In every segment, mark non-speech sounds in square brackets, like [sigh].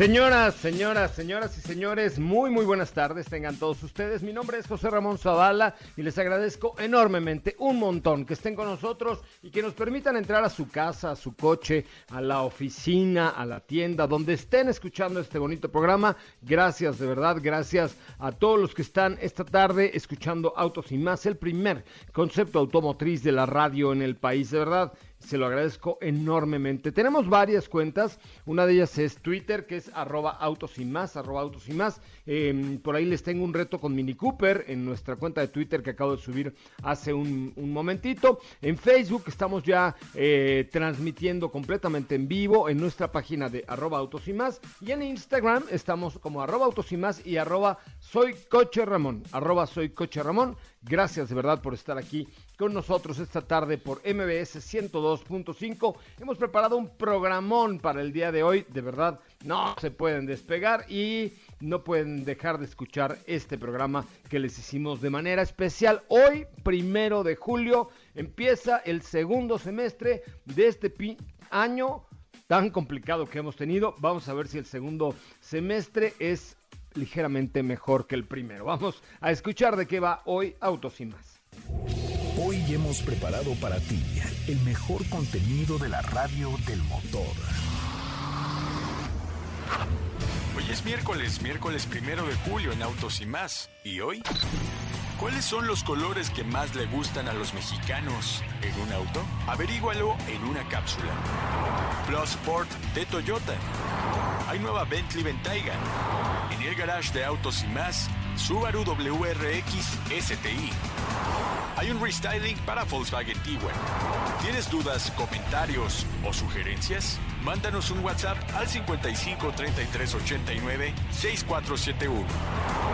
Señoras, señoras, señoras y señores, muy muy buenas tardes tengan todos ustedes. Mi nombre es José Ramón Zavala y les agradezco enormemente un montón que estén con nosotros y que nos permitan entrar a su casa, a su coche, a la oficina, a la tienda, donde estén escuchando este bonito programa. Gracias, de verdad, gracias a todos los que están esta tarde escuchando Autos y más, el primer concepto automotriz de la radio en el país, de verdad se lo agradezco enormemente. Tenemos varias cuentas, una de ellas es Twitter, que es arroba autos y más, arroba y más. Em, por ahí les tengo un reto con Mini Cooper en nuestra cuenta de Twitter que acabo de subir hace un, momentito. En Facebook estamos ya eh, transmitiendo completamente en vivo en nuestra página de arroba autos y más. Y en Instagram estamos como arroba autos y más y arroba soy coche Ramón, arroba soy coche Ramón. Gracias de verdad por estar aquí con nosotros esta tarde por MBS 102.5. Hemos preparado un programón para el día de hoy. De verdad, no se pueden despegar y no pueden dejar de escuchar este programa que les hicimos de manera especial. Hoy, primero de julio, empieza el segundo semestre de este año tan complicado que hemos tenido. Vamos a ver si el segundo semestre es ligeramente mejor que el primero. Vamos a escuchar de qué va hoy Autos y más. Hoy hemos preparado para ti el mejor contenido de la radio del motor. Hoy es miércoles, miércoles primero de julio en Autos y más. ¿Y hoy? ¿Cuáles son los colores que más le gustan a los mexicanos en un auto? Averígualo en una cápsula. Plus Sport de Toyota. Hay nueva Bentley Bentayga. En el garage de Autos y más, Subaru WRX STI. Hay un restyling para Volkswagen Tiguan. ¿Tienes dudas, comentarios o sugerencias? Mándanos un WhatsApp al 55 33 89 6471.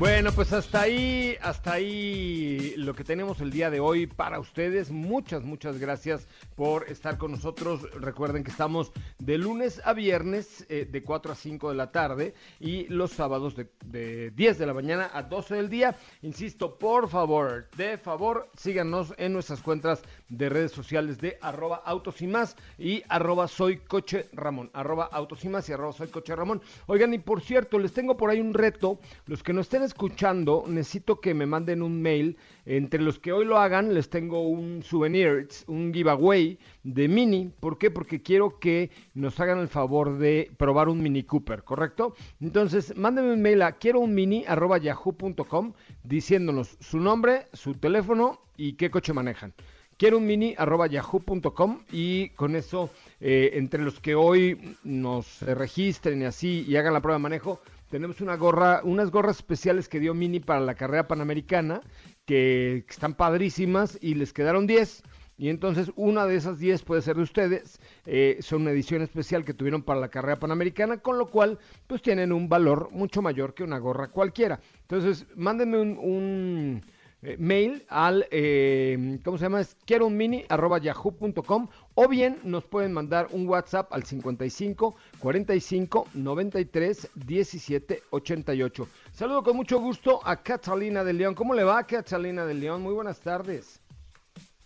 Bueno, pues hasta ahí, hasta ahí lo que tenemos el día de hoy para ustedes. Muchas, muchas gracias por estar con nosotros. Recuerden que estamos de lunes a viernes eh, de 4 a 5 de la tarde y los sábados de, de, 10 de la mañana a 12 del día. Insisto, por favor, de favor, síganos en nuestras cuentas de redes sociales de arroba autos y más y arroba soy coche Ramón, arroba autos y más y arroba soy coche Ramón. Oigan, y por cierto, les tengo por ahí un reto. Los que no estén escuchando, necesito que me manden un mail. Entre los que hoy lo hagan, les tengo un souvenir, un giveaway de Mini. ¿Por qué? Porque quiero que nos hagan el favor de probar un Mini Cooper, ¿correcto? Entonces, mándenme un mail a quiero un mini arroba yahoo.com diciéndonos su nombre, su teléfono y qué coche manejan quiero un mini arroba yahoo.com y con eso, eh, entre los que hoy nos registren y así y hagan la prueba de manejo, tenemos una gorra, unas gorras especiales que dio Mini para la carrera panamericana, que están padrísimas y les quedaron 10. Y entonces una de esas 10 puede ser de ustedes. Eh, son una edición especial que tuvieron para la carrera panamericana, con lo cual pues tienen un valor mucho mayor que una gorra cualquiera. Entonces mándenme un eh, mail al, eh, ¿cómo se llama? Es quiero un mini arroba yahoo.com o bien nos pueden mandar un WhatsApp al 55 45 93 17 88. Saludo con mucho gusto a Catalina de León. ¿Cómo le va, Catalina de León? Muy buenas tardes.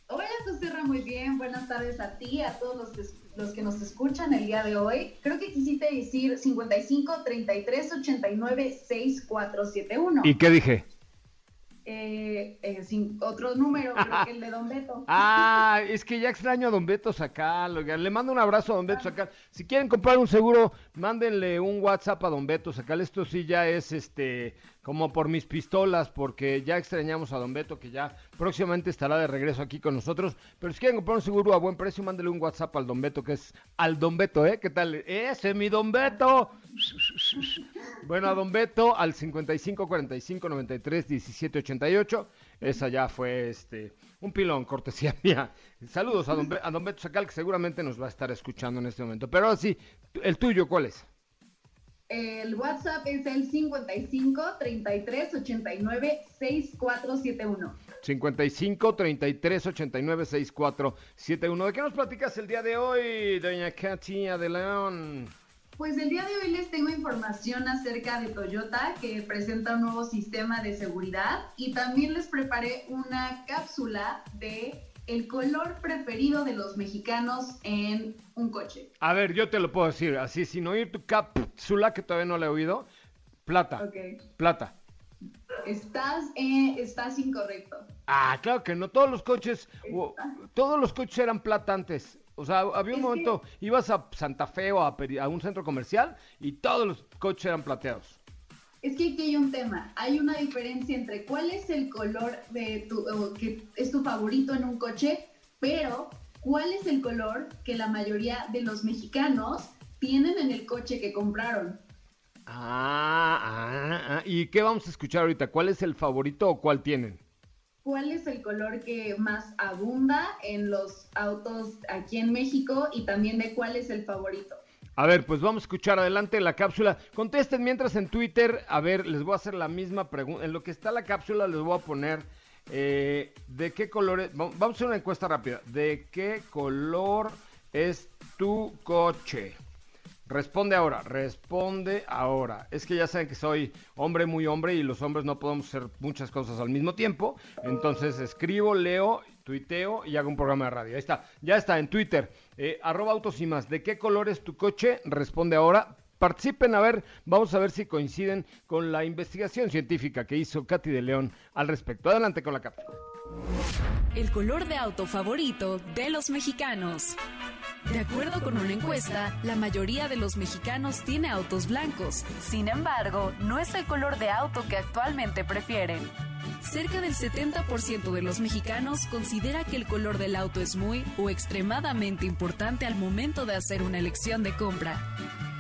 Hola, José muy bien. Buenas tardes a ti, a todos los que, los que nos escuchan el día de hoy. Creo que quisiste decir 55 33 89 6471. ¿Y qué dije? Eh, eh, sin otro número, creo que el de Don Beto. [laughs] Ah, es que ya extraño a Don Beto Sacal. Le mando un abrazo a Don Beto Sacal. Si quieren comprar un seguro, mándenle un WhatsApp a Don Beto Sacal. Esto sí ya es este como por mis pistolas, porque ya extrañamos a Don Beto, que ya próximamente estará de regreso aquí con nosotros. Pero si quieren comprar un seguro a buen precio, mándenle un WhatsApp al Don Beto, que es al Don Beto, ¿eh? ¿Qué tal? Ese, mi Don Beto. Bueno, a Don Beto al 55 45 93 17 88. Esa ya fue este un pilón, cortesía [laughs] mía. Saludos a Don, a don Beto Sacal, que seguramente nos va a estar escuchando en este momento. Pero ahora sí, ¿el tuyo cuál es? El WhatsApp es el 55 33 89 6471. 55 33 89 6471. ¿De qué nos platicas el día de hoy, doña Katia de León? Pues el día de hoy les tengo información acerca de Toyota que presenta un nuevo sistema de seguridad y también les preparé una cápsula de el color preferido de los mexicanos en un coche. A ver, yo te lo puedo decir así, sin oír tu cápsula que todavía no la he oído. Plata. Okay. Plata. Estás, eh, estás incorrecto. Ah, claro que no. Todos los coches, todos los coches eran plata antes. O sea, había un momento, ibas a Santa Fe o a, un centro comercial y todos los coches eran plateados. Es que aquí hay un tema, hay una diferencia entre cuál es el color de tu, que es tu favorito en un coche, pero cuál es el color que la mayoría de los mexicanos tienen en el coche que compraron. Ah, ah, ah. ¿y qué vamos a escuchar ahorita? ¿Cuál es el favorito o cuál tienen? Cuál es el color que más abunda en los autos aquí en México y también de cuál es el favorito. A ver, pues vamos a escuchar adelante la cápsula. Contesten mientras en Twitter. A ver, les voy a hacer la misma pregunta. En lo que está la cápsula les voy a poner eh, de qué color es. Vamos a hacer una encuesta rápida. ¿De qué color es tu coche? Responde ahora, responde ahora. Es que ya saben que soy hombre muy hombre y los hombres no podemos hacer muchas cosas al mismo tiempo. Entonces escribo, leo, tuiteo y hago un programa de radio. Ahí está, ya está en Twitter. Eh, arroba autos y más. ¿De qué color es tu coche? Responde ahora. Participen a ver, vamos a ver si coinciden con la investigación científica que hizo Katy de León al respecto. Adelante con la cápsula. El color de auto favorito de los mexicanos. De acuerdo con una encuesta, la mayoría de los mexicanos tiene autos blancos. Sin embargo, no es el color de auto que actualmente prefieren. Cerca del 70% de los mexicanos considera que el color del auto es muy o extremadamente importante al momento de hacer una elección de compra.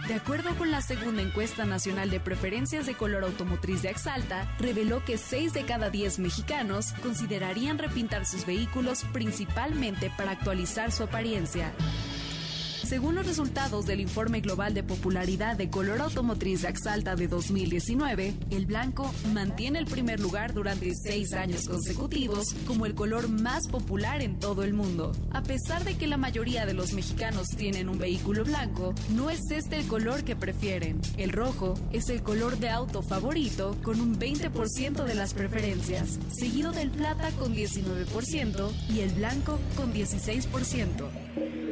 De acuerdo con la segunda encuesta nacional de preferencias de color automotriz de Exalta, reveló que 6 de cada 10 mexicanos considerarían repintar sus vehículos principalmente para actualizar su apariencia. Según los resultados del informe global de popularidad de color automotriz Axalta de 2019, el blanco mantiene el primer lugar durante seis años consecutivos como el color más popular en todo el mundo. A pesar de que la mayoría de los mexicanos tienen un vehículo blanco, no es este el color que prefieren. El rojo es el color de auto favorito con un 20% de las preferencias, seguido del plata con 19% y el blanco con 16%.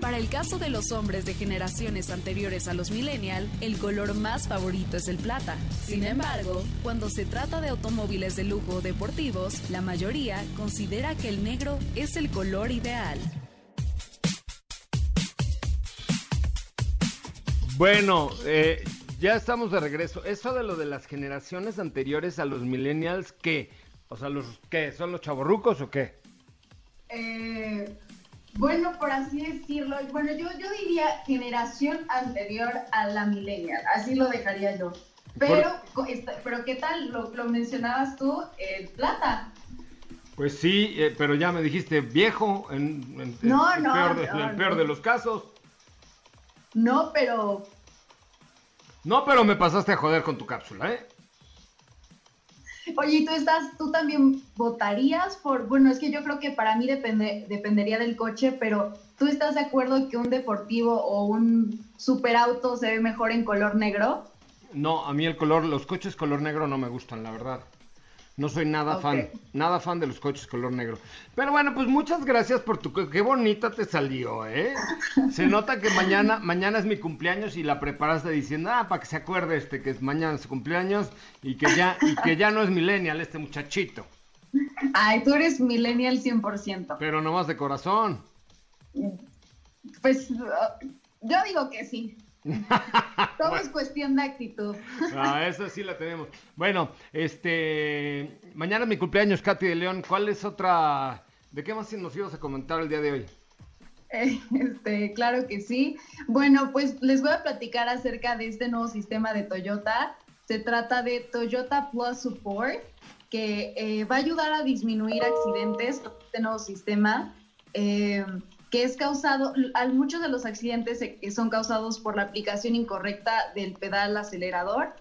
Para el caso de los hombres de generaciones anteriores a los millennial, el color más favorito es el plata. Sin embargo, cuando se trata de automóviles de lujo o deportivos, la mayoría considera que el negro es el color ideal. Bueno, eh, ya estamos de regreso. Eso de lo de las generaciones anteriores a los millennials, ¿qué? O sea, los ¿qué? ¿Son los chavorrucos o qué? Eh, bueno, por así decirlo, bueno, yo, yo diría generación anterior a la millennial, así lo dejaría yo. Pero, pero ¿qué tal? Lo, mencionabas tú, el plata. Pues sí, eh, pero ya me dijiste viejo, en, no, el, no, peor de, el peor de los casos. No, pero... No, pero me pasaste a joder con tu cápsula, ¿eh? Oye, ¿tú estás, tú también votarías por, bueno, es que yo creo que para mí depende, dependería del coche, pero ¿tú estás de acuerdo que un deportivo o un superauto se ve mejor en color negro? No, a mí el color, los coches color negro no me gustan, la verdad. No soy nada fan, nada fan de los coches color negro. Pero bueno, pues muchas gracias por tu... Qué bonita te salió, ¿eh? Se nota que mañana, mañana es mi cumpleaños y la preparaste diciendo, ah, para que se acuerde este que es mañana su cumpleaños y que ya, y que ya no es millennial este muchachito. Ay, tú eres millennial 100%. Pero nomás de corazón. Pues yo digo que sí. Todo es cuestión de actitud. Ah, esa sí la tenemos. Bueno, este, mañana es mi cumpleaños, Katy de León. ¿Cuál es otra? ¿De qué más nos ibas a comentar el día de hoy? [laughs] Este, claro que sí. Bueno, pues les voy a platicar acerca de este nuevo sistema de Toyota. Se trata de Toyota Plus Support, que eh, va a ayudar a disminuir accidentes con este nuevo sistema, eh, que es causado, muchos de los accidentes eh, son causados por la aplicación incorrecta del pedal acelerador.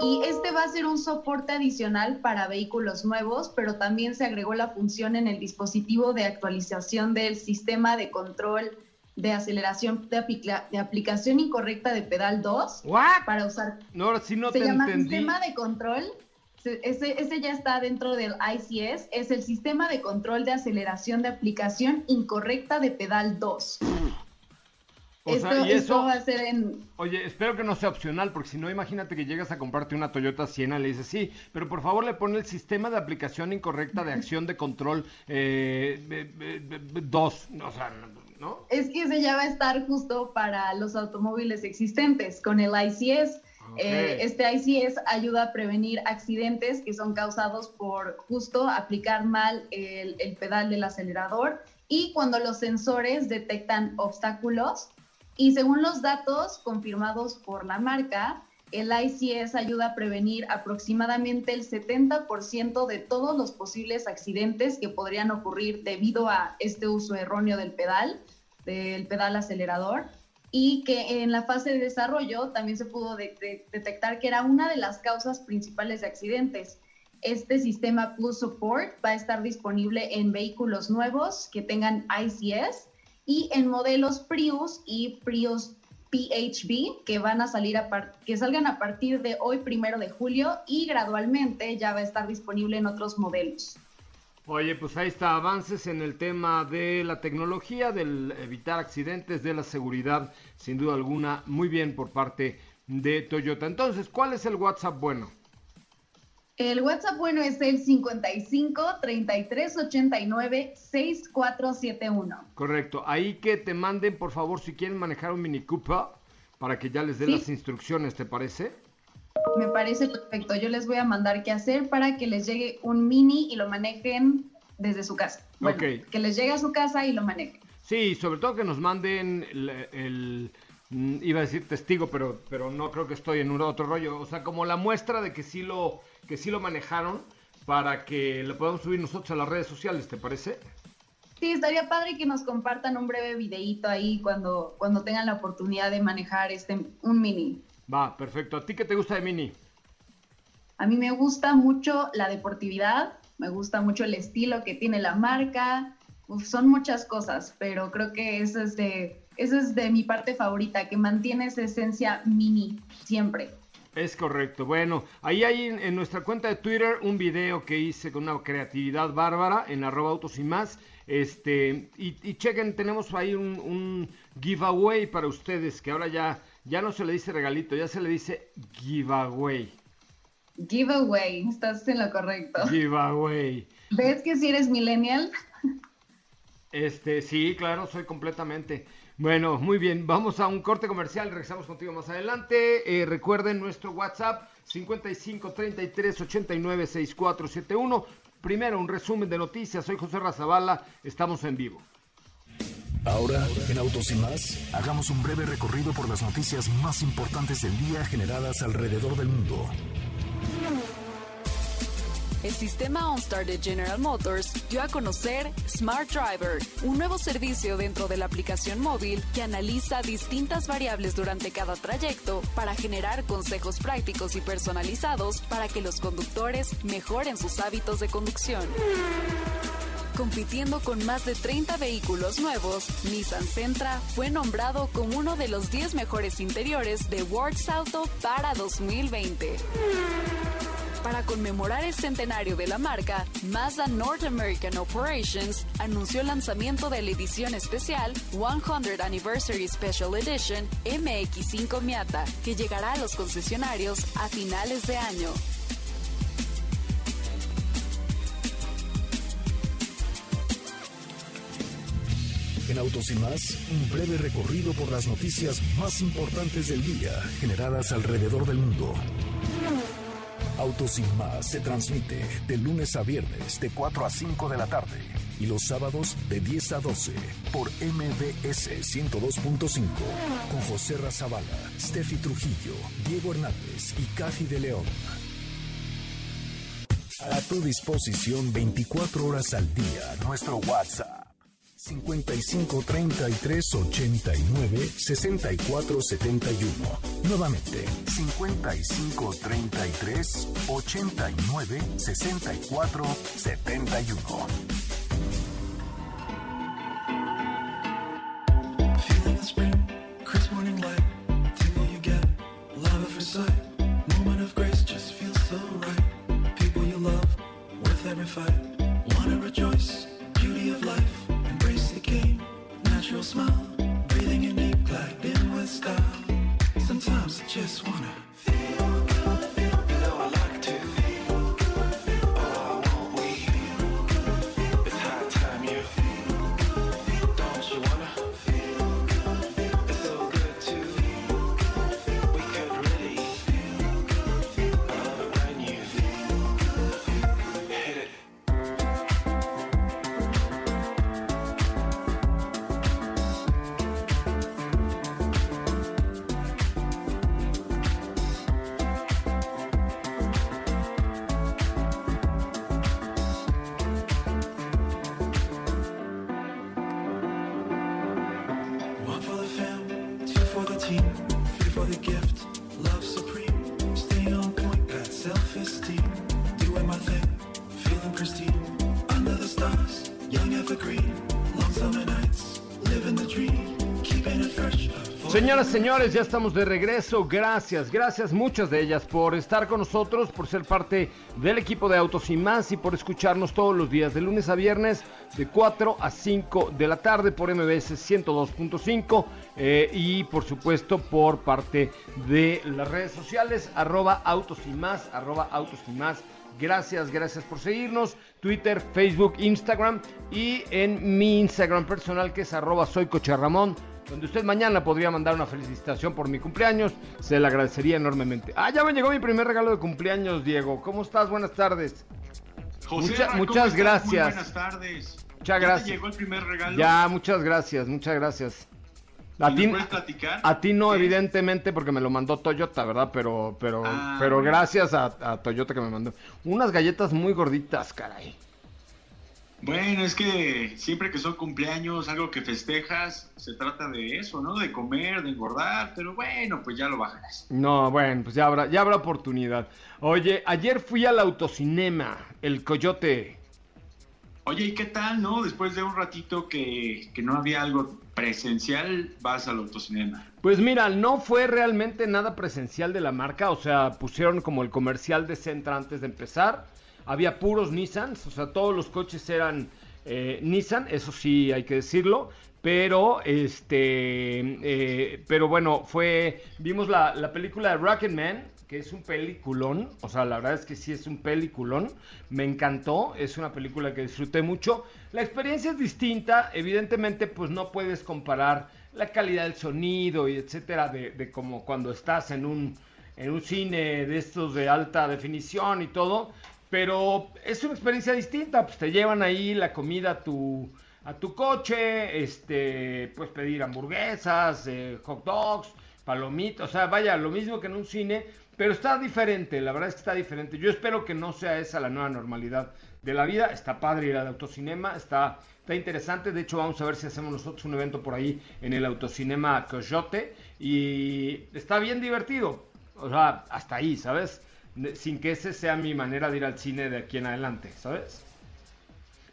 Y este va a ser un soporte adicional para vehículos nuevos, pero también se agregó la función en el dispositivo de actualización del sistema de control de aceleración de, aplica- de aplicación incorrecta de pedal 2 ¿What? para usar. No, sí no se te llama entendí. sistema de control. Se- Ese, ese ya está dentro del ICS. Es el sistema de control de aceleración de aplicación incorrecta de pedal 2. O esto, sea, y esto eso, va a ser en, oye, espero que no sea opcional, porque si no, imagínate que llegas a comprarte una Toyota Siena y le dices, sí, pero por favor le pone el sistema de aplicación incorrecta de acción de control 2, o sea, ¿no? Es que ese ya va a estar justo para los automóviles existentes con el ICS. Eh, este ICS ayuda a prevenir accidentes que son causados por justo aplicar mal el, el pedal del acelerador y cuando los sensores detectan obstáculos. Y según los datos confirmados por la marca, el ICS ayuda a prevenir aproximadamente el 70% de todos los posibles accidentes que podrían ocurrir debido a este uso erróneo del pedal, del pedal acelerador, y que en la fase de desarrollo también se pudo de- de- detectar que era una de las causas principales de accidentes. Este sistema Plus Support va a estar disponible en vehículos nuevos que tengan ICS y en modelos Prius y Prius PHB que van a salir a que salgan a partir de hoy primero de julio y gradualmente ya va a estar disponible en otros modelos. Oye, pues ahí está, avances en el tema de la tecnología, del evitar accidentes, de la seguridad, sin duda alguna, muy bien por parte de Toyota. Entonces, ¿cuál es el WhatsApp bueno? El WhatsApp bueno es el 55 33 89 6471. Correcto, ahí que te manden, por favor, si quieren manejar un Mini Cooper, para que ya les dé Sí. las instrucciones, ¿te parece? Me parece perfecto. Yo les voy a mandar qué hacer para que les llegue un mini y lo manejen desde su casa. Bueno, Ok. Que les llegue a su casa y lo manejen. Sí, sobre todo que nos manden el, el- mm, iba a decir testigo, pero, pero no creo que estoy en un otro rollo, o sea, como la muestra de que sí lo, que sí lo manejaron para que lo podamos subir nosotros a las redes sociales, ¿te parece? Sí, estaría padre que nos compartan un breve videíto ahí cuando, cuando tengan la oportunidad de manejar este un mini. Va, perfecto. ¿A ti qué te gusta de Mini? A mí me gusta mucho la deportividad, me gusta mucho el estilo que tiene la marca. Uf, son muchas cosas, pero creo que eso es de eso es de mi parte favorita, que mantiene esa esencia mini siempre. Es correcto. Bueno, ahí hay en, en nuestra cuenta de Twitter un video que hice con una creatividad bárbara en arroba autos y más. Este, y, y chequen, tenemos ahí un, un giveaway para ustedes, que ahora ya, ya no se le dice regalito, ya se le dice giveaway. Giveaway, estás en lo correcto. Giveaway. ¿Ves que si eres millennial? Este, sí, claro, soy completamente. Bueno, muy bien, vamos a un corte comercial, regresamos contigo más adelante. Eh, recuerden nuestro WhatsApp 55 33 89 6471. Primero, un resumen de noticias. Soy José Razabala, estamos en vivo. Ahora, en Autos y más, hagamos un breve recorrido por las noticias más importantes del día generadas alrededor del mundo. El sistema OnStar de General Motors dio a conocer Smart Driver, un nuevo servicio dentro de la aplicación móvil que analiza distintas variables durante cada trayecto para generar consejos prácticos y personalizados para que los conductores mejoren sus hábitos de conducción. Compitiendo con más de 30 vehículos nuevos, Nissan Sentra fue nombrado como uno de los 10 mejores interiores de World Auto para 2020. Para conmemorar el centenario de la marca, Mazda North American Operations anunció el lanzamiento de la edición especial 100 Anniversary Special Edition MX5 Miata, que llegará a los concesionarios a finales de año. En Autos y más, un breve recorrido por las noticias más importantes del día generadas alrededor del mundo. Autos y más se transmite de lunes a viernes de 4 a 5 de la tarde y los sábados de 10 a 12 por MBS 102.5 con José Razabala, Steffi Trujillo, Diego Hernández y Cathy de León. A tu disposición 24 horas al día nuestro WhatsApp 55 33 89 64 71. Nuevamente, 55 33 89 64 71. Señoras, señores, ya estamos de regreso. Gracias, gracias muchas de ellas por estar con nosotros, por ser parte del equipo de Autos y más y por escucharnos todos los días, de lunes a viernes, de 4 a 5 de la tarde por MBS 102.5 eh, y por supuesto por parte de las redes sociales, arroba Autos y más, arroba Autos y más. Gracias, gracias por seguirnos. Twitter, Facebook, Instagram y en mi Instagram personal que es arroba soy donde usted mañana podría mandar una felicitación por mi cumpleaños, se le agradecería enormemente. Ah, ya me llegó mi primer regalo de cumpleaños, Diego. ¿Cómo estás? Buenas tardes. José, Mucha- ¿cómo muchas gracias. Muy buenas tardes. Muchas ¿Ya gracias. te llegó el primer regalo? Ya, muchas gracias, muchas gracias. A ¿Y ti, a ti no, evidentemente, porque me lo mandó Toyota, ¿verdad? Pero, pero, Ah, pero gracias a, a Toyota que me mandó. Unas galletas muy gorditas, caray. Bueno, es que siempre que son cumpleaños, algo que festejas, se trata de eso, ¿no? De comer, de engordar, pero bueno, pues ya lo bajarás. No, bueno, pues ya habrá, ya habrá oportunidad. Oye, ayer fui al autocinema, el Coyote. Oye, ¿y qué tal, no? Después de un ratito que, que no había algo presencial, vas al autocinema. Pues mira, no fue realmente nada presencial de la marca, o sea, pusieron como el comercial de Centra antes de empezar. Había puros Nissans, o sea, todos los coches eran eh, Nissan, eso sí hay que decirlo. Pero, este, eh, pero bueno, fue, vimos la, la película de Rocketman, que es un peliculón, o sea, la verdad es que sí es un peliculón, me encantó, es una película que disfruté mucho. La experiencia es distinta, evidentemente, pues no puedes comparar la calidad del sonido y etcétera, de, de como cuando estás en un, en un cine de estos de alta definición y todo, pero es una experiencia distinta, pues te llevan ahí la comida a tu, a tu coche, este, puedes pedir hamburguesas, eh, hot dogs, palomitas, o sea, vaya, lo mismo que en un cine, pero está diferente, la verdad es que está diferente. Yo espero que no sea esa la nueva normalidad de la vida. Está padre ir al autocinema, está, está interesante. De hecho, vamos a ver si hacemos nosotros un evento por ahí en el autocinema Coyote. Y está bien divertido. O sea, hasta ahí, ¿sabes? Sin que ese sea mi manera de ir al cine de aquí en adelante, ¿sabes?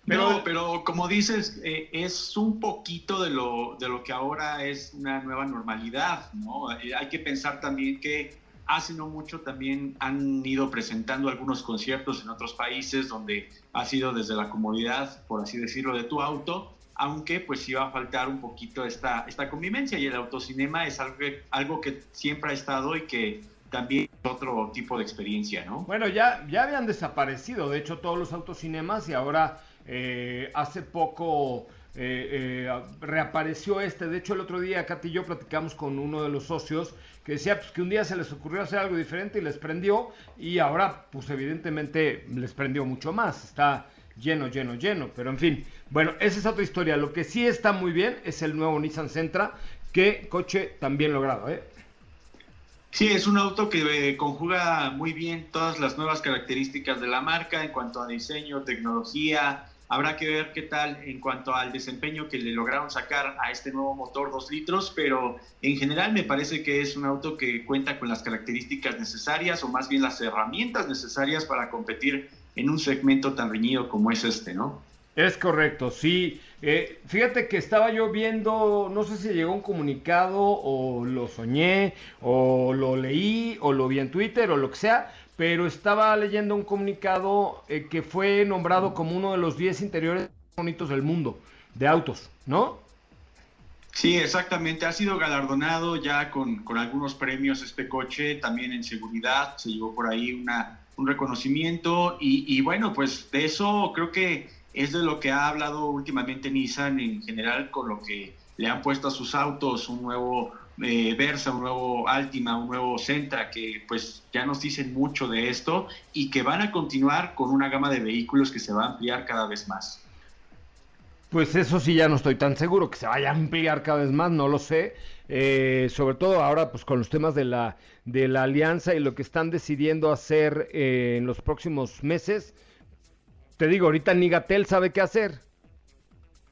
Pero, no, pero como dices, eh, es un poquito de lo, de lo que ahora es una nueva normalidad, ¿no? Eh, hay que pensar también que hace no mucho también han ido presentando algunos conciertos en otros países donde ha sido desde la comodidad, por así decirlo, de tu auto, aunque pues iba a faltar un poquito esta, esta convivencia y el autocinema es algo que, algo que siempre ha estado y que también otro tipo de experiencia, ¿no? Bueno, ya, ya habían desaparecido, de hecho, todos los autocinemas y ahora eh, hace poco eh, eh, reapareció este. De hecho, el otro día Katy y yo platicamos con uno de los socios que decía pues, que un día se les ocurrió hacer algo diferente y les prendió. Y ahora, pues evidentemente, les prendió mucho más. Está lleno, lleno, lleno. Pero en fin, bueno, esa es otra historia. Lo que sí está muy bien es el nuevo Nissan Sentra. Que coche también logrado, ¿eh? Sí, es un auto que conjuga muy bien todas las nuevas características de la marca en cuanto a diseño, tecnología, Habrá que ver qué tal en cuanto al desempeño que le lograron sacar a este nuevo motor 2 litros, pero en general me parece que es un auto que cuenta con las características necesarias o más bien las herramientas necesarias para competir en un segmento tan reñido como es este, ¿no? Es correcto, sí. Eh, fíjate que estaba yo viendo, no sé si llegó un comunicado o lo soñé o lo leí o lo vi en Twitter o lo que sea, pero estaba leyendo un comunicado eh, que fue nombrado como uno de los 10 interiores bonitos del mundo de autos, ¿no? Sí, exactamente. Ha sido galardonado ya con, con, algunos premios este coche, también en seguridad, se llevó por ahí una, un reconocimiento y, y, bueno, pues de eso creo que es de lo que ha hablado últimamente Nissan en general con lo que le han puesto a sus autos un nuevo eh, Versa, un nuevo Altima, un nuevo Sentra, que pues ya nos dicen mucho de esto y que van a continuar con una gama de vehículos que se va a ampliar cada vez más. Pues eso sí ya no estoy tan seguro que se vaya a ampliar cada vez más, no lo sé. Eh, sobre todo ahora pues con los temas de la, de la alianza y lo que están decidiendo hacer eh, en los próximos meses. Te digo, ahorita ni Gatel sabe qué hacer.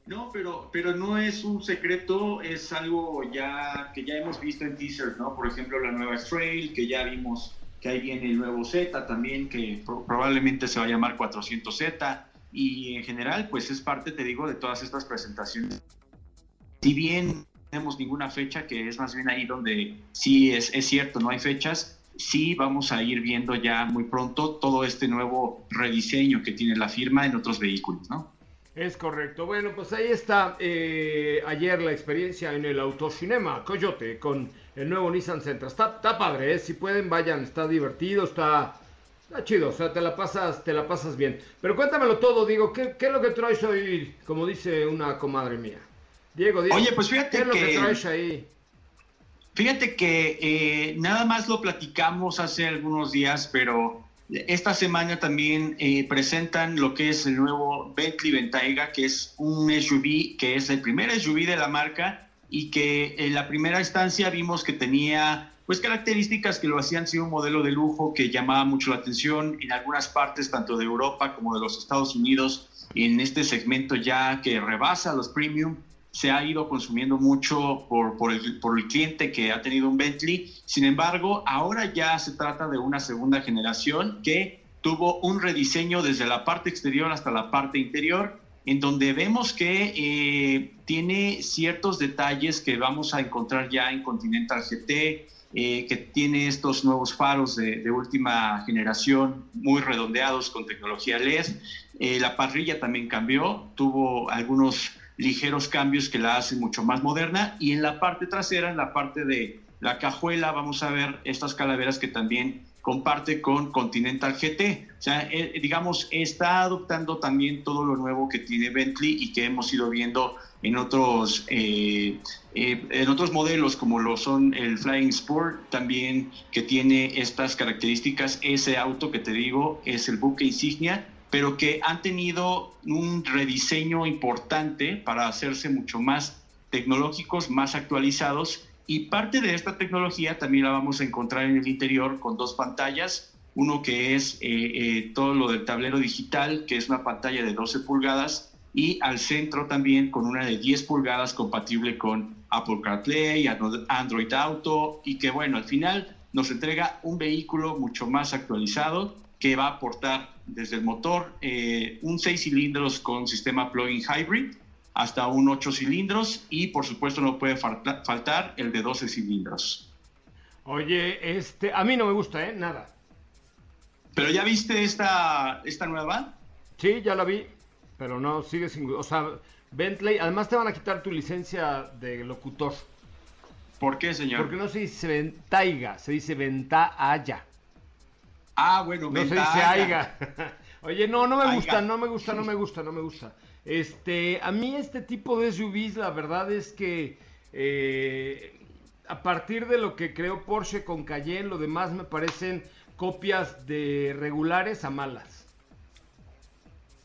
No, pero, pero no es un secreto, es algo ya que ya hemos visto en teasers, ¿no? Por ejemplo, la nueva Trail, que ya vimos que ahí viene el nuevo Z también, que probablemente se va a llamar 400Z, y en general, pues es parte, te digo, de todas estas presentaciones. Si bien no tenemos ninguna fecha, que es más bien ahí donde sí es, es cierto, no hay fechas, sí vamos a ir viendo ya muy pronto todo este nuevo rediseño que tiene la firma en otros vehículos, ¿no? Es correcto. Bueno, pues ahí está eh, ayer la experiencia en el Autocinema Coyote con el nuevo Nissan Sentra. Está, está padre, ¿eh? si pueden vayan, está divertido, está, está chido, o sea, te la pasas, te la pasas bien. Pero cuéntamelo todo, digo, ¿qué, qué es lo que traes hoy? Como dice una comadre mía. Diego, Diego Oye, pues fíjate ¿qué es lo que, que traes ahí? Fíjate que eh, nada más lo platicamos hace algunos días, pero esta semana también eh, presentan lo que es el nuevo Bentley Bentayga, que es un SUV, que es el primer SUV de la marca y que en la primera instancia vimos que tenía pues características que lo hacían ser un modelo de lujo que llamaba mucho la atención en algunas partes tanto de Europa como de los Estados Unidos en este segmento ya que rebasa los premium se ha ido consumiendo mucho por, por, el, por, el, cliente que ha tenido un Bentley. Sin embargo, ahora ya se trata de una segunda generación que tuvo un rediseño desde la parte exterior hasta la parte interior, en donde vemos que eh, tiene ciertos detalles que vamos a encontrar ya en Continental GT, eh, que tiene estos nuevos faros de, última generación muy redondeados con tecnología LED. Eh, la parrilla también cambió, tuvo algunos ligeros cambios que la hacen mucho más moderna. Y en la parte trasera, en la parte de la cajuela, vamos a ver estas calaveras que también comparte con Continental GT. O sea, eh, digamos, está adoptando también todo lo nuevo que tiene Bentley y que hemos ido viendo en otros, eh, eh, en otros modelos, como lo son el Flying Sport, también que tiene estas características. Ese auto que te digo es el buque insignia pero que han tenido un rediseño importante para hacerse mucho más tecnológicos, más actualizados Y parte de esta tecnología también la vamos a encontrar en el interior con dos pantallas. Uno que es eh, eh, todo lo del tablero digital, que es una pantalla de 12 pulgadas, y al centro también con una de 10 pulgadas compatible con Apple CarPlay, Android Auto, y que bueno, al final nos entrega un vehículo mucho más actualizado que va a aportar desde el motor eh, un 6 cilindros con sistema plug-in hybrid hasta un 8 cilindros y por supuesto no puede faltar el de 12 cilindros. Oye, este, a mí no me gusta, ¿eh? Nada. ¿Pero ya viste esta, esta nueva? Sí, ya la vi, pero no, sigue sin... O sea, Bentley, además te van a quitar tu licencia de locutor. ¿Por qué, señor? Porque no se dice ventaiga, se dice ventaya. Ah, bueno, no se dice aiga. [laughs] Oye, no, no me gusta, no me gusta, no me gusta, no me gusta. Este, a mí este tipo de SUVs, la verdad es que eh, a partir de lo que creó Porsche con Cayenne, lo demás me parecen copias de regulares a malas.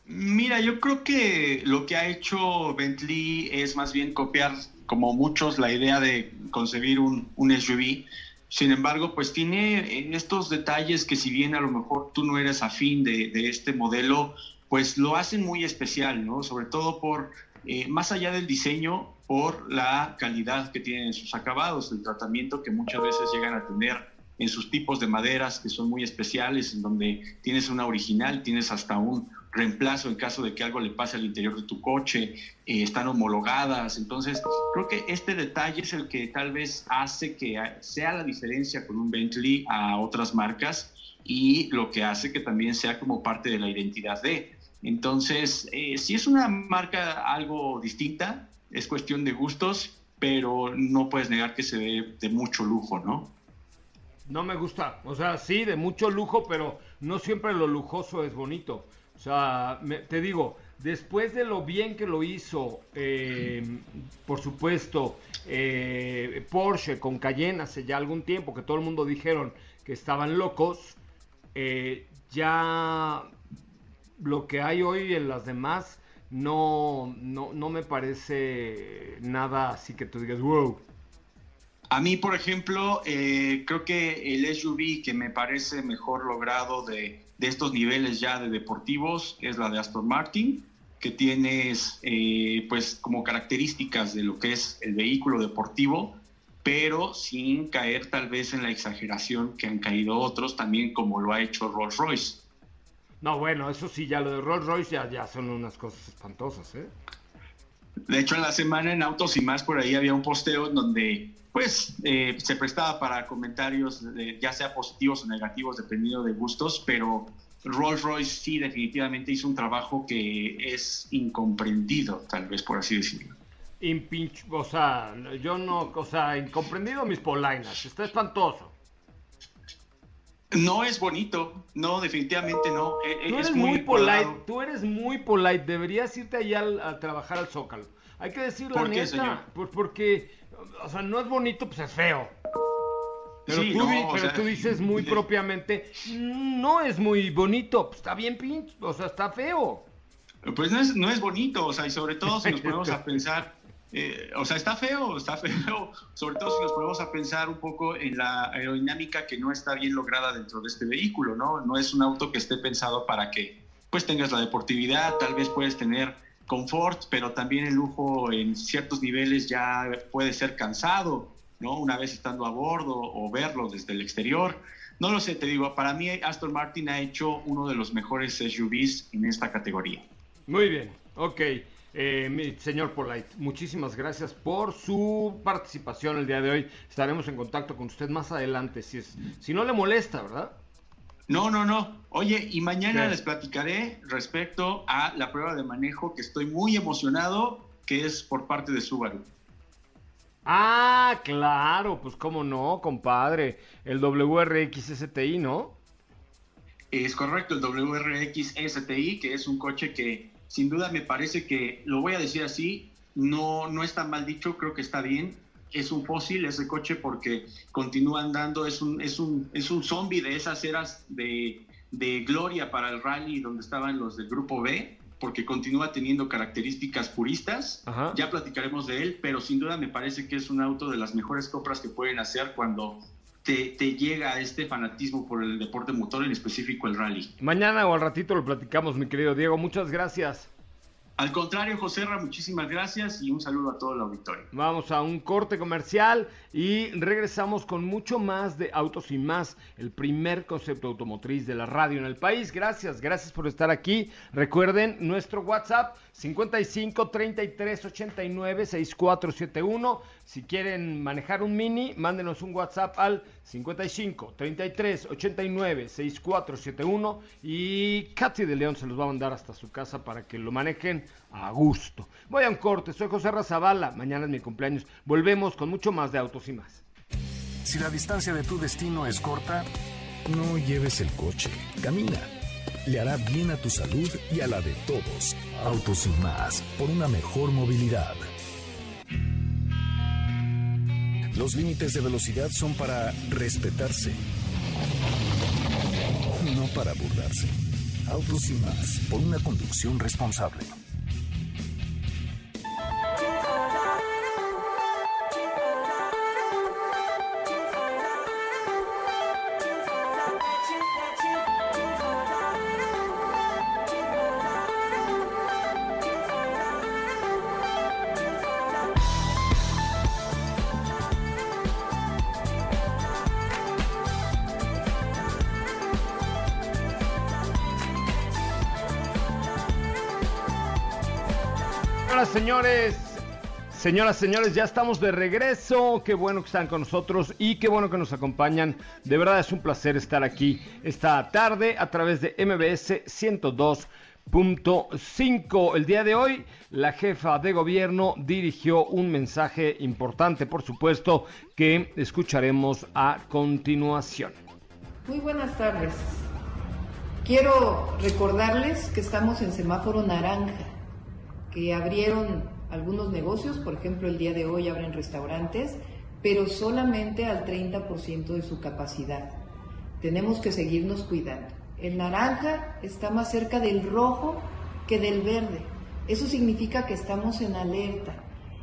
Mira, yo creo que lo que ha hecho Bentley es más bien copiar, como muchos, la idea de concebir un, un SUV. Sin embargo, pues tiene estos detalles que si bien a lo mejor tú no eres afín de, este modelo, pues lo hacen muy especial, ¿no? Sobre todo por, eh, más allá del diseño, por la calidad que tienen en sus acabados, el tratamiento que muchas veces llegan a tener en sus tipos de maderas que son muy especiales, en donde tienes una original, tienes hasta un reemplazo en caso de que algo le pase al interior de tu coche, eh, están homologadas. Entonces, creo que este detalle es el que tal vez hace que sea la diferencia con un Bentley a otras marcas y lo que hace que también sea como parte de la identidad de. Entonces, eh, si es una marca algo distinta, es cuestión de gustos, pero no puedes negar que se ve de mucho lujo, ¿no? No me gusta, o sea, sí, de mucho lujo, pero no siempre lo lujoso es bonito. O sea, te digo, después de lo bien que lo hizo, eh, por supuesto, eh, Porsche con Cayenne hace ya algún tiempo, que todo el mundo dijeron que estaban locos, ya lo que hay hoy en las demás no, no, no me parece nada así que tú digas, wow. A mí, por ejemplo, eh, creo que el SUV que me parece mejor logrado de, de, estos niveles ya de deportivos es la de Aston Martin, que tienes eh, pues como características de lo que es el vehículo deportivo, pero sin caer tal vez en la exageración que han caído otros, también como lo ha hecho Rolls Royce. No, bueno, eso sí, ya lo de Rolls Royce ya, ya son unas cosas espantosas, ¿eh? De hecho, en la semana en Autos y más por ahí había un posteo en donde pues eh, se prestaba para comentarios ya sea positivos o negativos dependiendo de gustos, pero Rolls Royce sí definitivamente hizo un trabajo que es incomprendido, tal vez por así decirlo. O sea, yo no, o sea, incomprendido mis polainas, está espantoso. No es bonito, no, definitivamente no. E, e, tú eres muy, polite, tú eres muy polite, deberías irte allá a, trabajar al Zócalo. Hay que decir la neta, Pues porque, o sea, no es bonito, pues es feo. Pero, tú, dices [laughs] muy propiamente, no es muy bonito, pues está bien pinche, o sea, está feo. Pues no es, no es bonito, o sea, y sobre todo si nos [laughs] ponemos a pensar eh, o sea, está feo, está [laughs] feo, sobre todo si nos ponemos a pensar un poco en la aerodinámica que no está bien lograda dentro de este vehículo, ¿no? No es un auto que esté pensado para que pues tengas la deportividad, tal vez puedes tener confort, pero también el lujo en ciertos niveles ya puede ser cansado, ¿no? Una vez estando a bordo o verlo desde el exterior. No lo sé, te digo, para mí Aston Martin ha hecho uno de los mejores SUVs en esta categoría. Muy bien, ok. Eh, señor Polite, muchísimas gracias por su participación el día de hoy. Estaremos en contacto con usted más adelante, si, es, si no le molesta, ¿verdad? No, no, no. Oye, y mañana les platicaré respecto a la prueba de manejo que estoy muy emocionado, que es por parte de Subaru. Ah, claro, pues cómo no, compadre. El WRX STI, ¿no? Es correcto, el WRX STI, que es un coche que sin duda me parece que, lo voy a decir así, no, no está mal dicho, creo que está bien. Es un fósil ese coche porque continúa andando, es un, es un, es un zombie de esas eras de, gloria para el rally donde estaban los del grupo B. porque continúa teniendo características puristas. Ajá. Ya platicaremos de él, pero sin duda me parece que es un auto de las mejores compras que pueden hacer cuando te, te llega este fanatismo por el deporte motor, en específico el rally. Mañana o al ratito lo platicamos, mi querido Diego. Muchas gracias. Al contrario, José Ra, muchísimas gracias y un saludo a todo el auditorio. Vamos a un corte comercial y regresamos con mucho más de Autos y Más, el primer concepto automotriz de la radio en el país. Gracias, gracias por estar aquí. Recuerden nuestro WhatsApp 55 33 89 6471. Si quieren manejar un mini, mándenos un WhatsApp al 55 33 89 6471 y Katy de León se los va a mandar hasta su casa para que lo manejen a gusto. Voy a un corte, soy José Razabala, mañana es mi cumpleaños. Volvemos con mucho más de Autos y Más. Si la distancia de tu destino es corta, no lleves el coche, camina. Le hará bien a tu salud y a la de todos. Autos y más, por una mejor movilidad. Los límites de velocidad son para respetarse, no para burlarse. Autos y más, por una conducción responsable. Señoras, señores, ya estamos de regreso. Qué bueno que están con nosotros y qué bueno que nos acompañan. De verdad es un placer estar aquí esta tarde a través de MBS 102.5. El día de hoy, la jefa de gobierno dirigió un mensaje importante, por supuesto, que escucharemos a continuación. Muy buenas tardes. Quiero recordarles que estamos en semáforo naranja, que abrieron algunos negocios, por ejemplo el día de hoy abren restaurantes, pero solamente al 30% de su capacidad. Tenemos que seguirnos cuidando. El naranja está más cerca del rojo que del verde. Eso significa que estamos en alerta,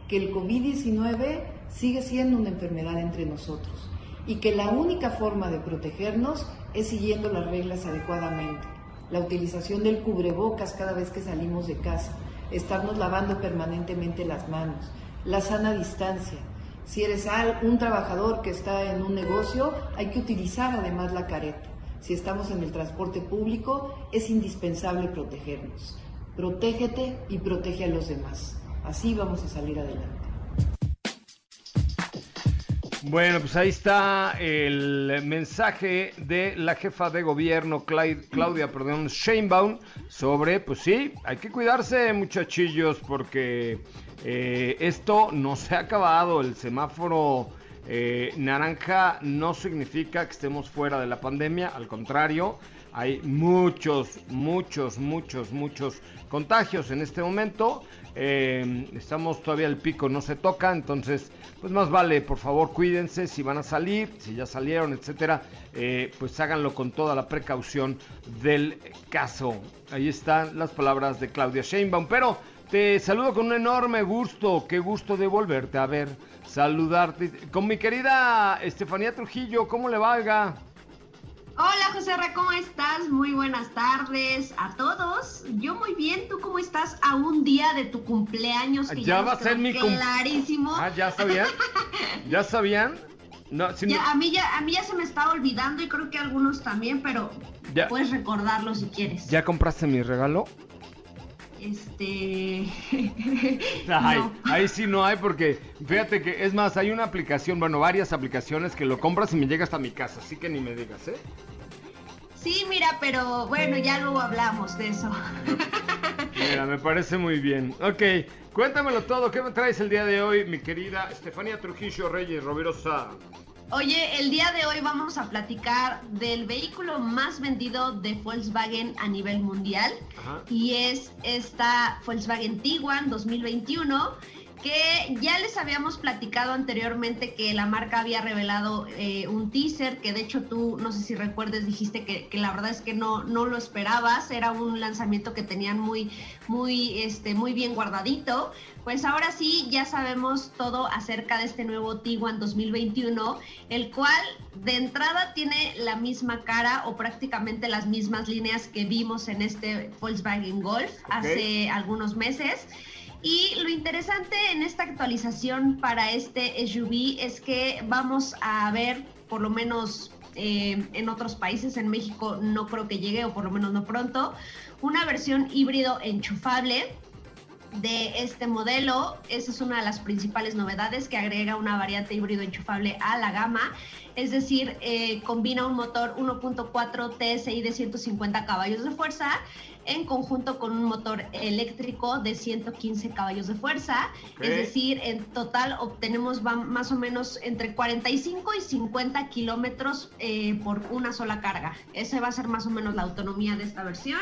que el COVID-19 sigue siendo una enfermedad entre nosotros y que la única forma de protegernos es siguiendo las reglas adecuadamente. La utilización del cubrebocas cada vez que salimos de casa, estarnos lavando permanentemente las manos, la sana distancia. Si eres un trabajador que está en un negocio, hay que utilizar además la careta. Si estamos en el transporte público, es indispensable protegernos. Protégete y protege a los demás. Así vamos a salir adelante. Bueno, pues ahí está el mensaje de la jefa de gobierno, Cla- Claudia, perdón, Sheinbaum, sobre, pues sí, hay que cuidarse, muchachillos, porque eh, esto no se ha acabado. El semáforo eh, naranja no significa que estemos fuera de la pandemia, al contrario, hay muchos, muchos, muchos, muchos contagios en este momento. Eh, estamos todavía el pico, no se toca, entonces, pues más vale, por favor, cuídense si van a salir, si ya salieron, etcétera, eh, pues háganlo con toda la precaución del caso. Ahí están las palabras de Claudia Sheinbaum, pero te saludo con un enorme gusto, qué gusto de volverte a ver, saludarte con mi querida Estefanía Trujillo, ¿cómo le valga? Hola José Ra, ¿cómo estás? Muy buenas tardes a todos. Yo muy bien, ¿tú cómo estás a un día de tu cumpleaños? Que Ya nos va a ser mi cum- Clarísimo. Ah, ¿ya sabían? [laughs] ¿Ya sabían? No, si no- Ya, a, mí ya, a mí ya se me está olvidando y creo que algunos también, pero Ya. puedes recordarlo si quieres. ¿Ya compraste mi regalo? Este... [laughs] Ay, no. ahí sí no hay porque fíjate que es más, hay una aplicación, bueno, varias aplicaciones que lo compras y me llega hasta mi casa, así que ni me digas, ¿eh? Sí, mira, pero bueno, ya luego hablamos de eso. [laughs] Mira, me parece muy bien. Ok, cuéntamelo todo, ¿qué me traes el día de hoy, mi querida Estefanía Trujillo Reyes Rovirosa? Oye, el día de hoy vamos a platicar del vehículo más vendido de Volkswagen a nivel mundial Ajá. y es esta Volkswagen Tiguan 2021 que ya les habíamos platicado anteriormente que la marca había revelado eh, un teaser, que de hecho tú, no sé si recuerdes, dijiste que, que, la verdad es que no, no lo esperabas, era un lanzamiento que tenían muy, muy, este, muy bien guardadito. Pues ahora sí, ya sabemos todo acerca de este nuevo Tiguan 2021, el cual de entrada tiene la misma cara o prácticamente las mismas líneas que vimos en este Volkswagen Golf hace algunos meses. Y lo interesante en esta actualización para este SUV es que vamos a ver, por lo menos eh, en otros países, en México no creo que llegue, o por lo menos no pronto, una versión híbrido enchufable de este modelo. Esa es una de las principales novedades que agrega una variante híbrido enchufable a la gama. Es decir, eh, combina un motor 1.4 TSI de 150 caballos de fuerza en conjunto con un motor eléctrico de 115 caballos de fuerza. Es decir, en total obtenemos más o menos entre 45 y 50 kilómetros eh, por una sola carga. Esa va a ser más o menos la autonomía de esta versión.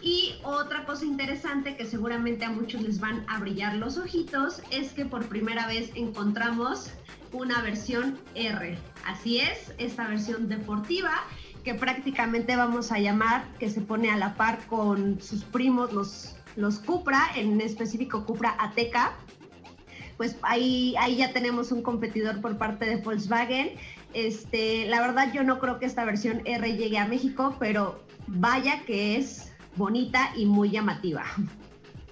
Y otra cosa interesante que seguramente a muchos les van a brillar los ojitos es que por primera vez encontramos una versión R. Así es, esta versión deportiva que prácticamente vamos a llamar, que se pone a la par con sus primos, los, los Cupra, en específico Cupra Ateca. Pues ahí, ahí ya tenemos un competidor por parte de Volkswagen. Este, la verdad yo no creo que esta versión R llegue a México, pero vaya que es bonita y muy llamativa.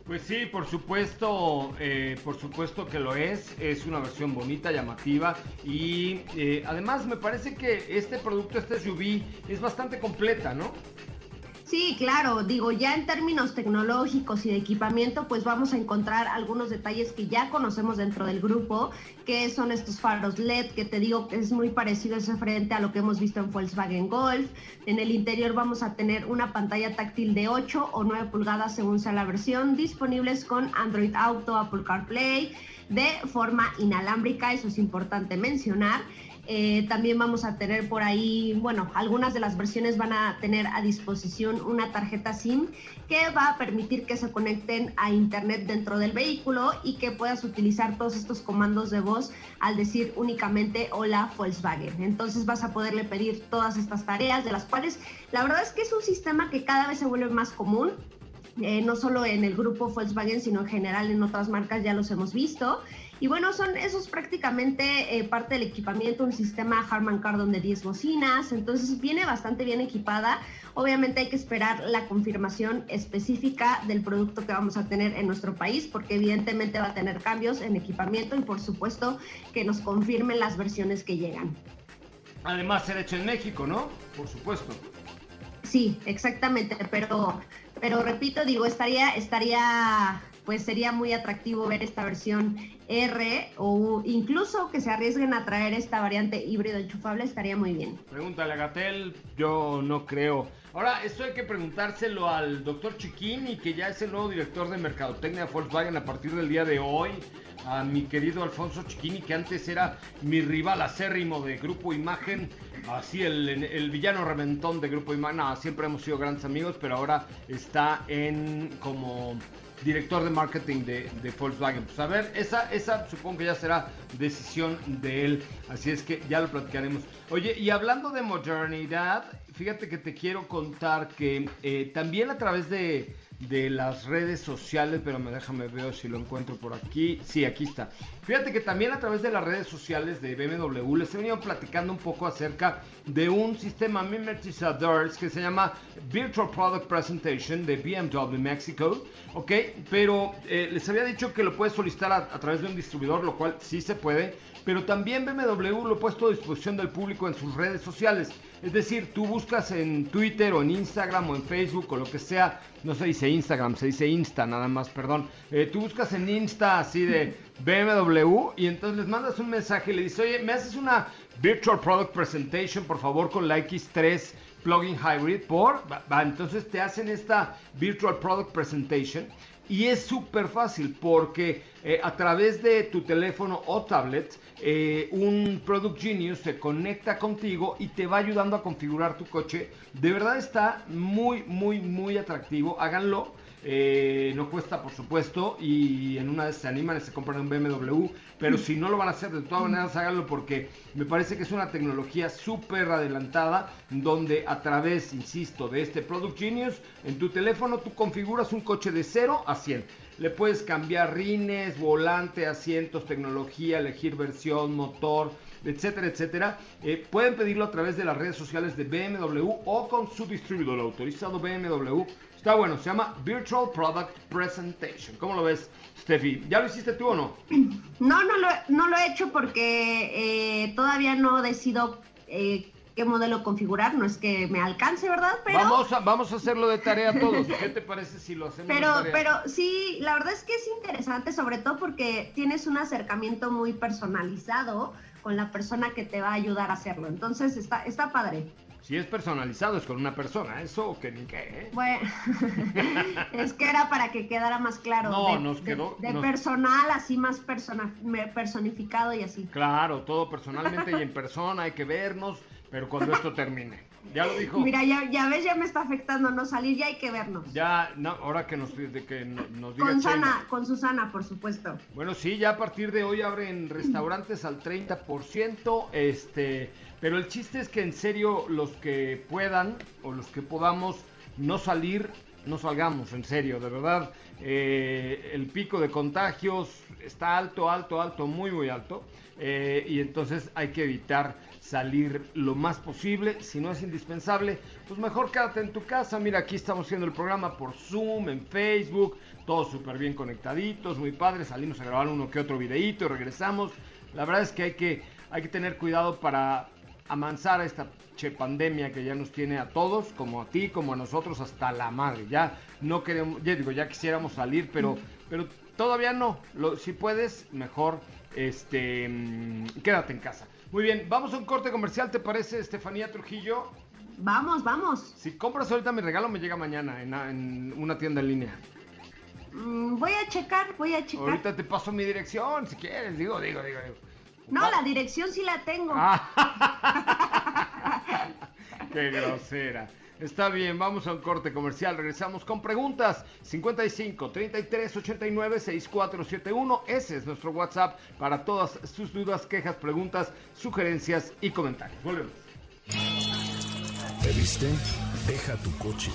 Pues sí, por supuesto, eh, por supuesto que lo es. Es una versión bonita, llamativa y eh, además me parece que este producto, este SUV, es bastante completa, ¿no? Sí, claro, digo, ya en términos tecnológicos y de equipamiento, pues vamos a encontrar algunos detalles que ya conocemos dentro del grupo, que son estos faros LED, que te digo que es muy parecido ese frente a lo que hemos visto en Volkswagen Golf. En el interior vamos a tener una pantalla táctil de 8 o 9 pulgadas según sea la versión, disponibles con Android Auto, Apple CarPlay, de forma inalámbrica, eso es importante mencionar. Eh, también vamos a tener por ahí, bueno, algunas de las versiones van a tener a disposición una tarjeta SIM que va a permitir que se conecten a Internet dentro del vehículo y que puedas utilizar todos estos comandos de voz al decir únicamente hola Volkswagen. Entonces vas a poderle pedir todas estas tareas de las cuales la verdad es que es un sistema que cada vez se vuelve más común. Eh, no solo en el grupo Volkswagen, sino en general en otras marcas ya los hemos visto. Y bueno, son esos prácticamente eh, parte del equipamiento, un sistema Harman Kardon de 10 bocinas, entonces viene bastante bien equipada. Obviamente hay que esperar la confirmación específica del producto que vamos a tener en nuestro país, porque evidentemente va a tener cambios en equipamiento y por supuesto que nos confirmen las versiones que llegan. Además, ser hecho en México, ¿no? Por supuesto. Sí, exactamente, pero, pero repito, digo, estaría, estaría pues sería muy atractivo ver esta versión R o incluso que se arriesguen a traer esta variante híbrido enchufable, estaría muy bien. Pregúntale a Gatel, yo no creo. Ahora, esto hay que preguntárselo al doctor Chiquini, que ya es el nuevo director de Mercadotecnia Volkswagen a partir del día de hoy. A mi querido Alfonso Chiquini, que antes era mi rival acérrimo de Grupo Imagen, así el, el villano reventón de Grupo Imagen. No, siempre hemos sido grandes amigos, pero ahora está en como director de marketing de, Volkswagen. Pues a ver, esa, esa supongo que ya será decisión de él, así es que ya lo platicaremos. Oye, y hablando de modernidad, fíjate que te quiero contar que eh, también a través de de las redes sociales, pero me déjame ver si lo encuentro por aquí. Sí, aquí está. Fíjate que también a través de las redes sociales de BMW les he venido platicando un poco acerca de un sistema mimetizadores que se llama Virtual Product Presentation de BMW Mexico, ¿ok? Pero eh, les había dicho que lo puedes solicitar a, a través de un distribuidor, lo cual sí se puede, pero también BMW lo ha puesto a disposición del público en sus redes sociales. Es decir, tú buscas en Twitter o en Instagram o en Facebook o lo que sea, no se dice Instagram, se dice Insta nada más, perdón. Eh, tú buscas en Insta así de BMW y entonces les mandas un mensaje y le dices, oye, ¿me haces una Virtual Product Presentation, por favor, con la X3 Plugin Hybrid? Por, va, entonces te hacen esta Virtual Product Presentation y es súper fácil porque eh, a través de tu teléfono o tablet, eh, un Product Genius se conecta contigo y te va ayudando a configurar tu coche. De verdad está muy, muy, muy atractivo. Háganlo. Eh, no cuesta, por supuesto, y en una vez se animan y se compran un BMW, pero si no lo van a hacer, de todas maneras háganlo porque me parece que es una tecnología súper adelantada, donde a través, insisto, de este Product Genius, en tu teléfono tú configuras un coche de 0 a 100. Le puedes cambiar rines, volante, asientos, tecnología, elegir versión, motor, etcétera, etcétera. Eh, pueden pedirlo a través de las redes sociales de BMW o con su distribuidor autorizado BMW. Está bueno, se llama Virtual Product Presentation. ¿Cómo lo ves, Steffi? ¿Ya lo hiciste tú o no? No, no lo, no lo he hecho porque eh, todavía no decido eh, qué modelo configurar. No es que me alcance, ¿verdad? Pero, Vamos, a, vamos a hacerlo de tarea todos. ¿Qué te parece si lo hacemos pero, de tarea? pero sí, la verdad es que es interesante, sobre todo porque tienes un acercamiento muy personalizado con la persona que te va a ayudar a hacerlo. Entonces está, está padre. Si es personalizado, es con una persona. Eso que ni qué, ¿eh? Bueno, [laughs] es que era para que quedara más claro. No, de, nos quedó- De, nos- personal, así más persona, personificado y así. Claro, todo personalmente y en persona, hay que vernos, pero cuando esto termine. Ya lo dijo. Mira, ya, ya ves, ya me está afectando no salir, ya hay que vernos. Ya, no, ahora que nos, de que no- nos diga Con Chema. Sana, con Susana, por supuesto. Bueno, sí, ya a partir de hoy abren restaurantes al 30%, este, pero el chiste es que en serio los que puedan o los que podamos no salir, no salgamos, en serio, de verdad. Eh, el pico de contagios está alto, alto, alto, muy, muy alto, eh, y entonces hay que evitar salir lo más posible. Si no es indispensable, pues mejor quédate en tu casa. Mira, aquí estamos haciendo el programa por Zoom, en Facebook, todos súper bien conectaditos, muy padre. Salimos a grabar uno que otro videíto y regresamos. La verdad es que hay que, hay que tener cuidado para amansar a esta che pandemia que ya nos tiene a todos, como a ti, como a nosotros, hasta la madre. Ya no queremos, ya digo, ya quisiéramos salir, pero, pero todavía no. Lo- si puedes, mejor este, mm, quédate en casa. Muy bien, vamos a un corte comercial, ¿te parece, Estefanía Trujillo? Vamos, vamos. Si compras ahorita mi regalo, me llega mañana en, en una tienda en línea. Mm, voy a checar, voy a checar. Ahorita te paso mi dirección, si quieres, digo, digo, digo. digo. No, la dirección sí la tengo. Ah. [laughs] Qué grosera. Está bien, vamos a un corte comercial. Regresamos con preguntas. 55 33 89 6471. Ese es nuestro WhatsApp para todas sus dudas, quejas, preguntas, sugerencias y comentarios. Volvemos. ¿Te viste? Deja tu coche.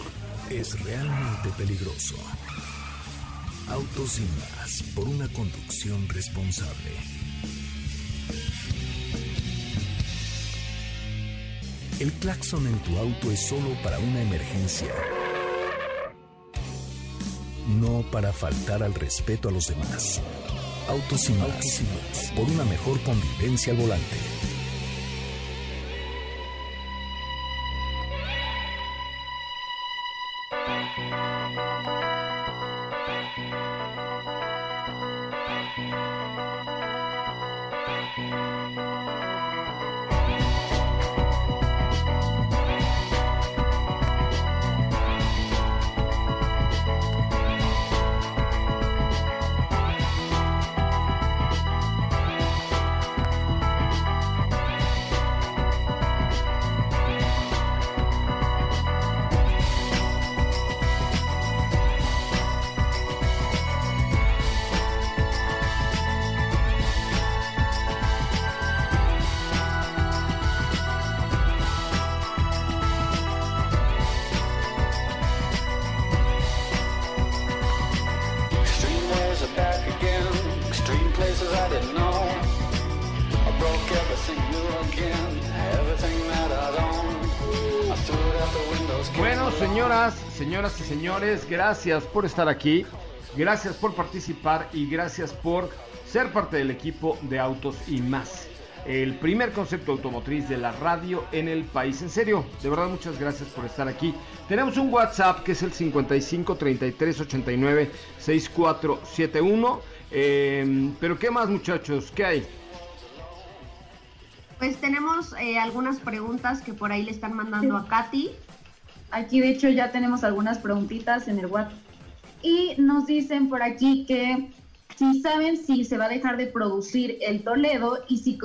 Es realmente peligroso. Autos sin más por una conducción responsable. El claxon en tu auto es solo para una emergencia. No para faltar al respeto a los demás. Autos sin más. Por una mejor convivencia al volante. Señores, gracias por estar aquí, gracias por participar y gracias por ser parte del equipo de Autos y más. El primer concepto automotriz de la radio en el país. En serio, de verdad muchas gracias por estar aquí. Tenemos un WhatsApp que es el 55 33 89 6471. Eh, pero ¿qué más muchachos? ¿Qué hay? Pues tenemos eh, algunas preguntas que por ahí le están mandando a Katy. Aquí de hecho ya tenemos algunas preguntitas en el WhatsApp. Y nos dicen por aquí que si saben si se va a dejar de producir el Toledo y si,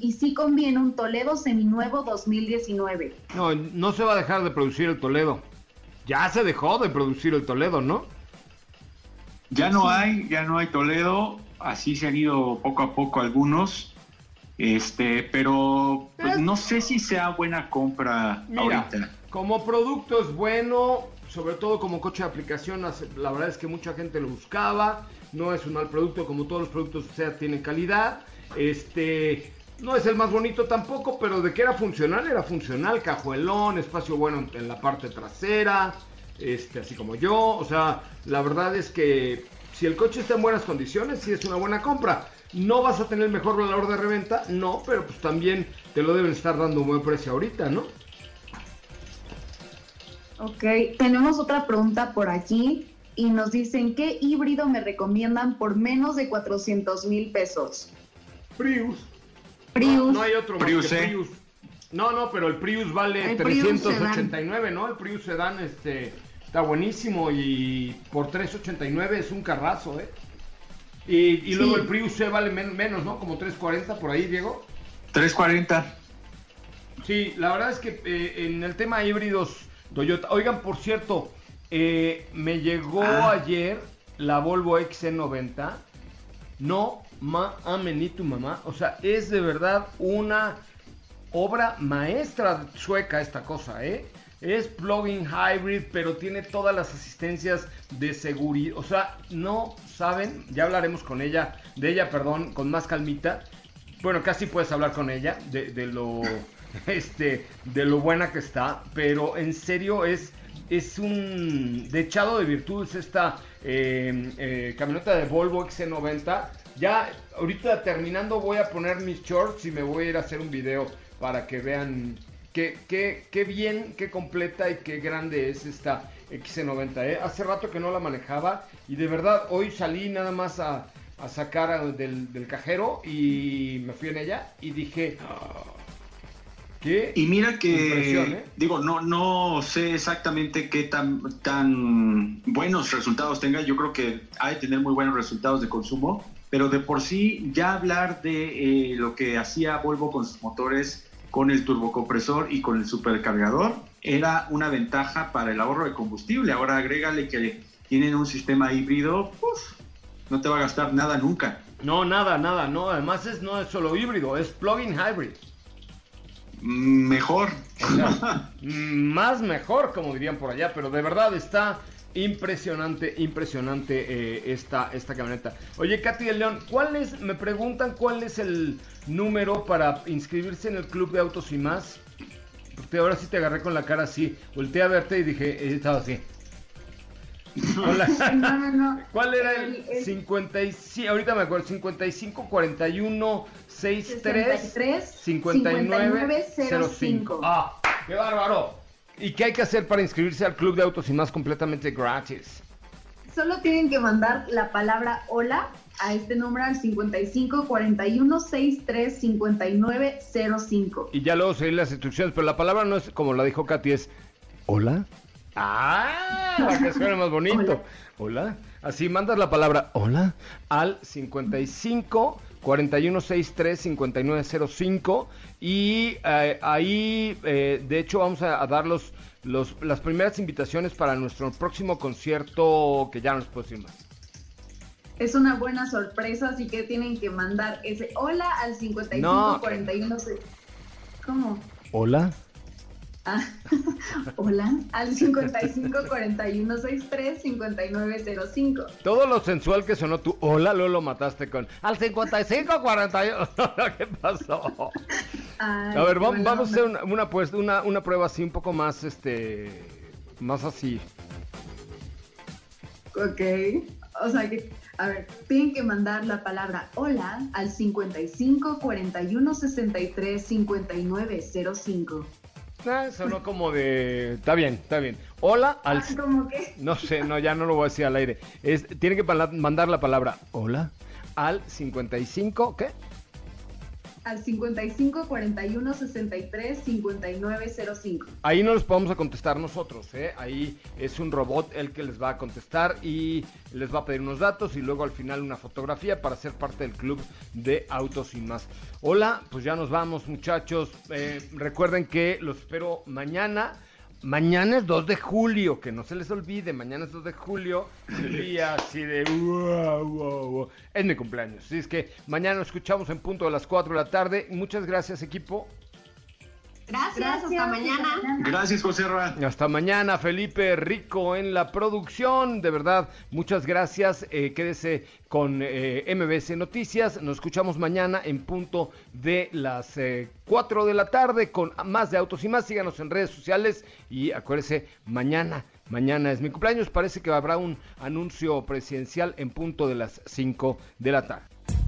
y si conviene un Toledo seminuevo 2019. No, no se va a dejar de producir el Toledo. Ya se dejó de producir el Toledo, ¿no? Ya no hay, ya no hay Toledo, así se han ido poco a poco algunos, este, pero pues, no sé si sea buena compra Mira, ahorita. Como producto es bueno, sobre todo como coche de aplicación, la verdad es que mucha gente lo buscaba, no es un mal producto, como todos los productos SEAT tienen calidad, este, no es el más bonito tampoco, pero de que era funcional, era funcional, cajuelón, espacio bueno en- la parte trasera, este, así como yo, o sea, la verdad es que si el coche está en buenas condiciones, sí es una buena compra. No vas a tener mejor valor de reventa, no, pero pues también te lo deben estar dando un buen precio ahorita, ¿no? Ok, tenemos otra pregunta por aquí y nos dicen, ¿qué híbrido me recomiendan por menos de 400 mil pesos? Prius. Prius. No, no hay otro más Prius, que ¿eh? Prius. No, no, pero el Prius vale El Prius 389, ¿no? El Prius Sedan este, está buenísimo y por 389 es un carrazo, ¿eh? Y, y luego Sí. el Prius C vale men- menos, ¿no? Como 340 por ahí, Diego. 340. Sí, la verdad es que eh, en el tema híbridos Toyota, oigan, por cierto, eh, me llegó Ah. ayer la Volvo XC90. No mames ni tu mamá. O sea, es de verdad una obra maestra sueca esta cosa, ¿eh? Es plug-in hybrid, pero tiene todas las asistencias de seguridad. O sea, no saben, ya hablaremos con ella, de ella, perdón, con más calmita. Bueno, casi puedes hablar con ella de, de lo [laughs] este de lo buena que está, pero en serio es es un dechado de virtudes esta eh, eh, camioneta de Volvo XC90. Ya ahorita terminando voy a poner mis shorts y me voy a ir a hacer un video para que vean qué, qué, qué bien, qué completa y qué grande es esta XC90. ¿eh? Hace rato que no la manejaba y de verdad hoy salí nada más a, a sacar del, del cajero y me fui en ella y dije... "Ah, ¿Qué? Y mira que, ¿eh? digo, no, no sé exactamente qué tan, tan buenos resultados tenga. Yo creo que ha de tener muy buenos resultados de consumo, pero de por sí ya hablar de eh, lo que hacía Volvo con sus motores, con el turbocompresor y con el supercargador, era una ventaja para el ahorro de combustible. Ahora agrégale que tienen un sistema híbrido, uf, no te va a gastar nada nunca. No, nada, nada, no. Además es, no es solo híbrido, es plug-in hybrid. Mejor. [laughs] Más mejor, como dirían por allá, pero de verdad está impresionante, impresionante eh, esta, esta camioneta. Oye, Katy de León, ¿cuál es, me preguntan cuál es el número para inscribirse en el Club de Autos y Más? Porque ahora sí te agarré con la cara así, volteé a verte y dije, eh, estaba así. Hola. [laughs] No, no, no. ¿Cuál era el El- el- 55? Ahorita me acuerdo, 55 41 63 63 59 05. 05. ¡Ah! ¡Qué bárbaro! ¿Y qué hay que hacer para inscribirse al Club de Autos y Más completamente gratis? Solo tienen que mandar la palabra hola a este número al 55 41 63 59 05. Y ya luego seguir las instrucciones, pero la palabra no es como la dijo Katy, es ¿Hola? ¡Ah! Para que suene más bonito. Hola. Así mandas la palabra hola al 55 4163 5905 y eh, ahí eh, de hecho vamos a, a dar los, los- las primeras invitaciones para nuestro próximo concierto que ya no les puedo decir más. Es una buena sorpresa, así que tienen que mandar ese hola al 55 No. 41 se- ¿Cómo? Hola. Ah, [laughs] hola al 55 41 63 59 05. Todo lo sensual que sonó tu hola, luego lo mataste con al 55 41. [laughs] ¿Qué pasó? Ay, A ver, qué vamos, a hacer onda. una, una, pues, una, una prueba así, un poco más, este, más así. Ok. O sea que, a ver, tienen que mandar la palabra hola al 55 41 63 59 05. Ah, sonó como de, está bien, está bien. Hola al, Ah, ¿Cómo que? [laughs] no sé, no, ya no lo voy a decir al aire. Es, tiene que mandar la palabra hola al 55, ¿qué? Al 55 41 63 59 05. Ahí no les podemos contestar nosotros, ¿eh? Ahí es un robot el que les va a contestar y les va a pedir unos datos y luego al final una fotografía para ser parte del club de Autos y más. Hola, pues ya nos vamos muchachos. Eh, recuerden que los espero mañana Mañana es 2 de julio, que no se les olvide, mañana es 2 de julio, el día así de wow, wow, wow. Es mi cumpleaños, así es que mañana nos escuchamos en punto de las 4 de la tarde. Muchas gracias equipo. Gracias, hasta mañana. Gracias, José Ra. Hasta mañana, Felipe Rico en la producción. De verdad, muchas gracias. Eh, quédese con eh, MBC Noticias. Nos escuchamos mañana en punto de las eh, 4 de la tarde con más de Autos y más. Síganos en redes sociales y acuérdese, mañana, mañana es mi cumpleaños. Parece que habrá un anuncio presidencial en punto de las 5 de la tarde.